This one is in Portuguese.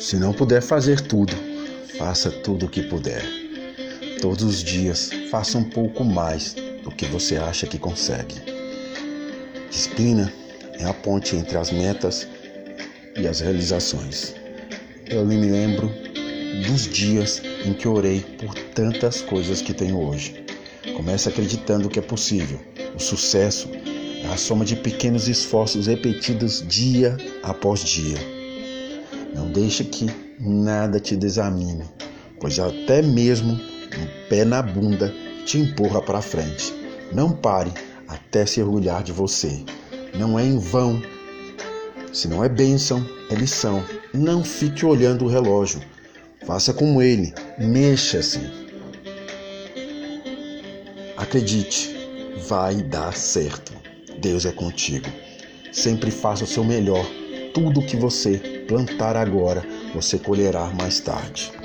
Se não puder fazer tudo, faça tudo o que puder. Todos os dias, faça um pouco mais do que você acha que consegue. Disciplina é a ponte entre as metas e as realizações. Eu me lembro dos dias em que orei por tantas coisas que tenho hoje. Comece acreditando que é possível. O sucesso é a soma de pequenos esforços repetidos dia após dia. Não deixe que nada te desanime, pois até mesmo um pé na bunda te empurra para frente. Não pare até se orgulhar de você. Não é em vão. Se não é bênção, é lição. Não fique olhando o relógio. Faça como ele, mexa-se. Acredite, vai dar certo. Deus é contigo. Sempre faça o seu melhor. Tudo que você plantar agora, você colherá mais tarde.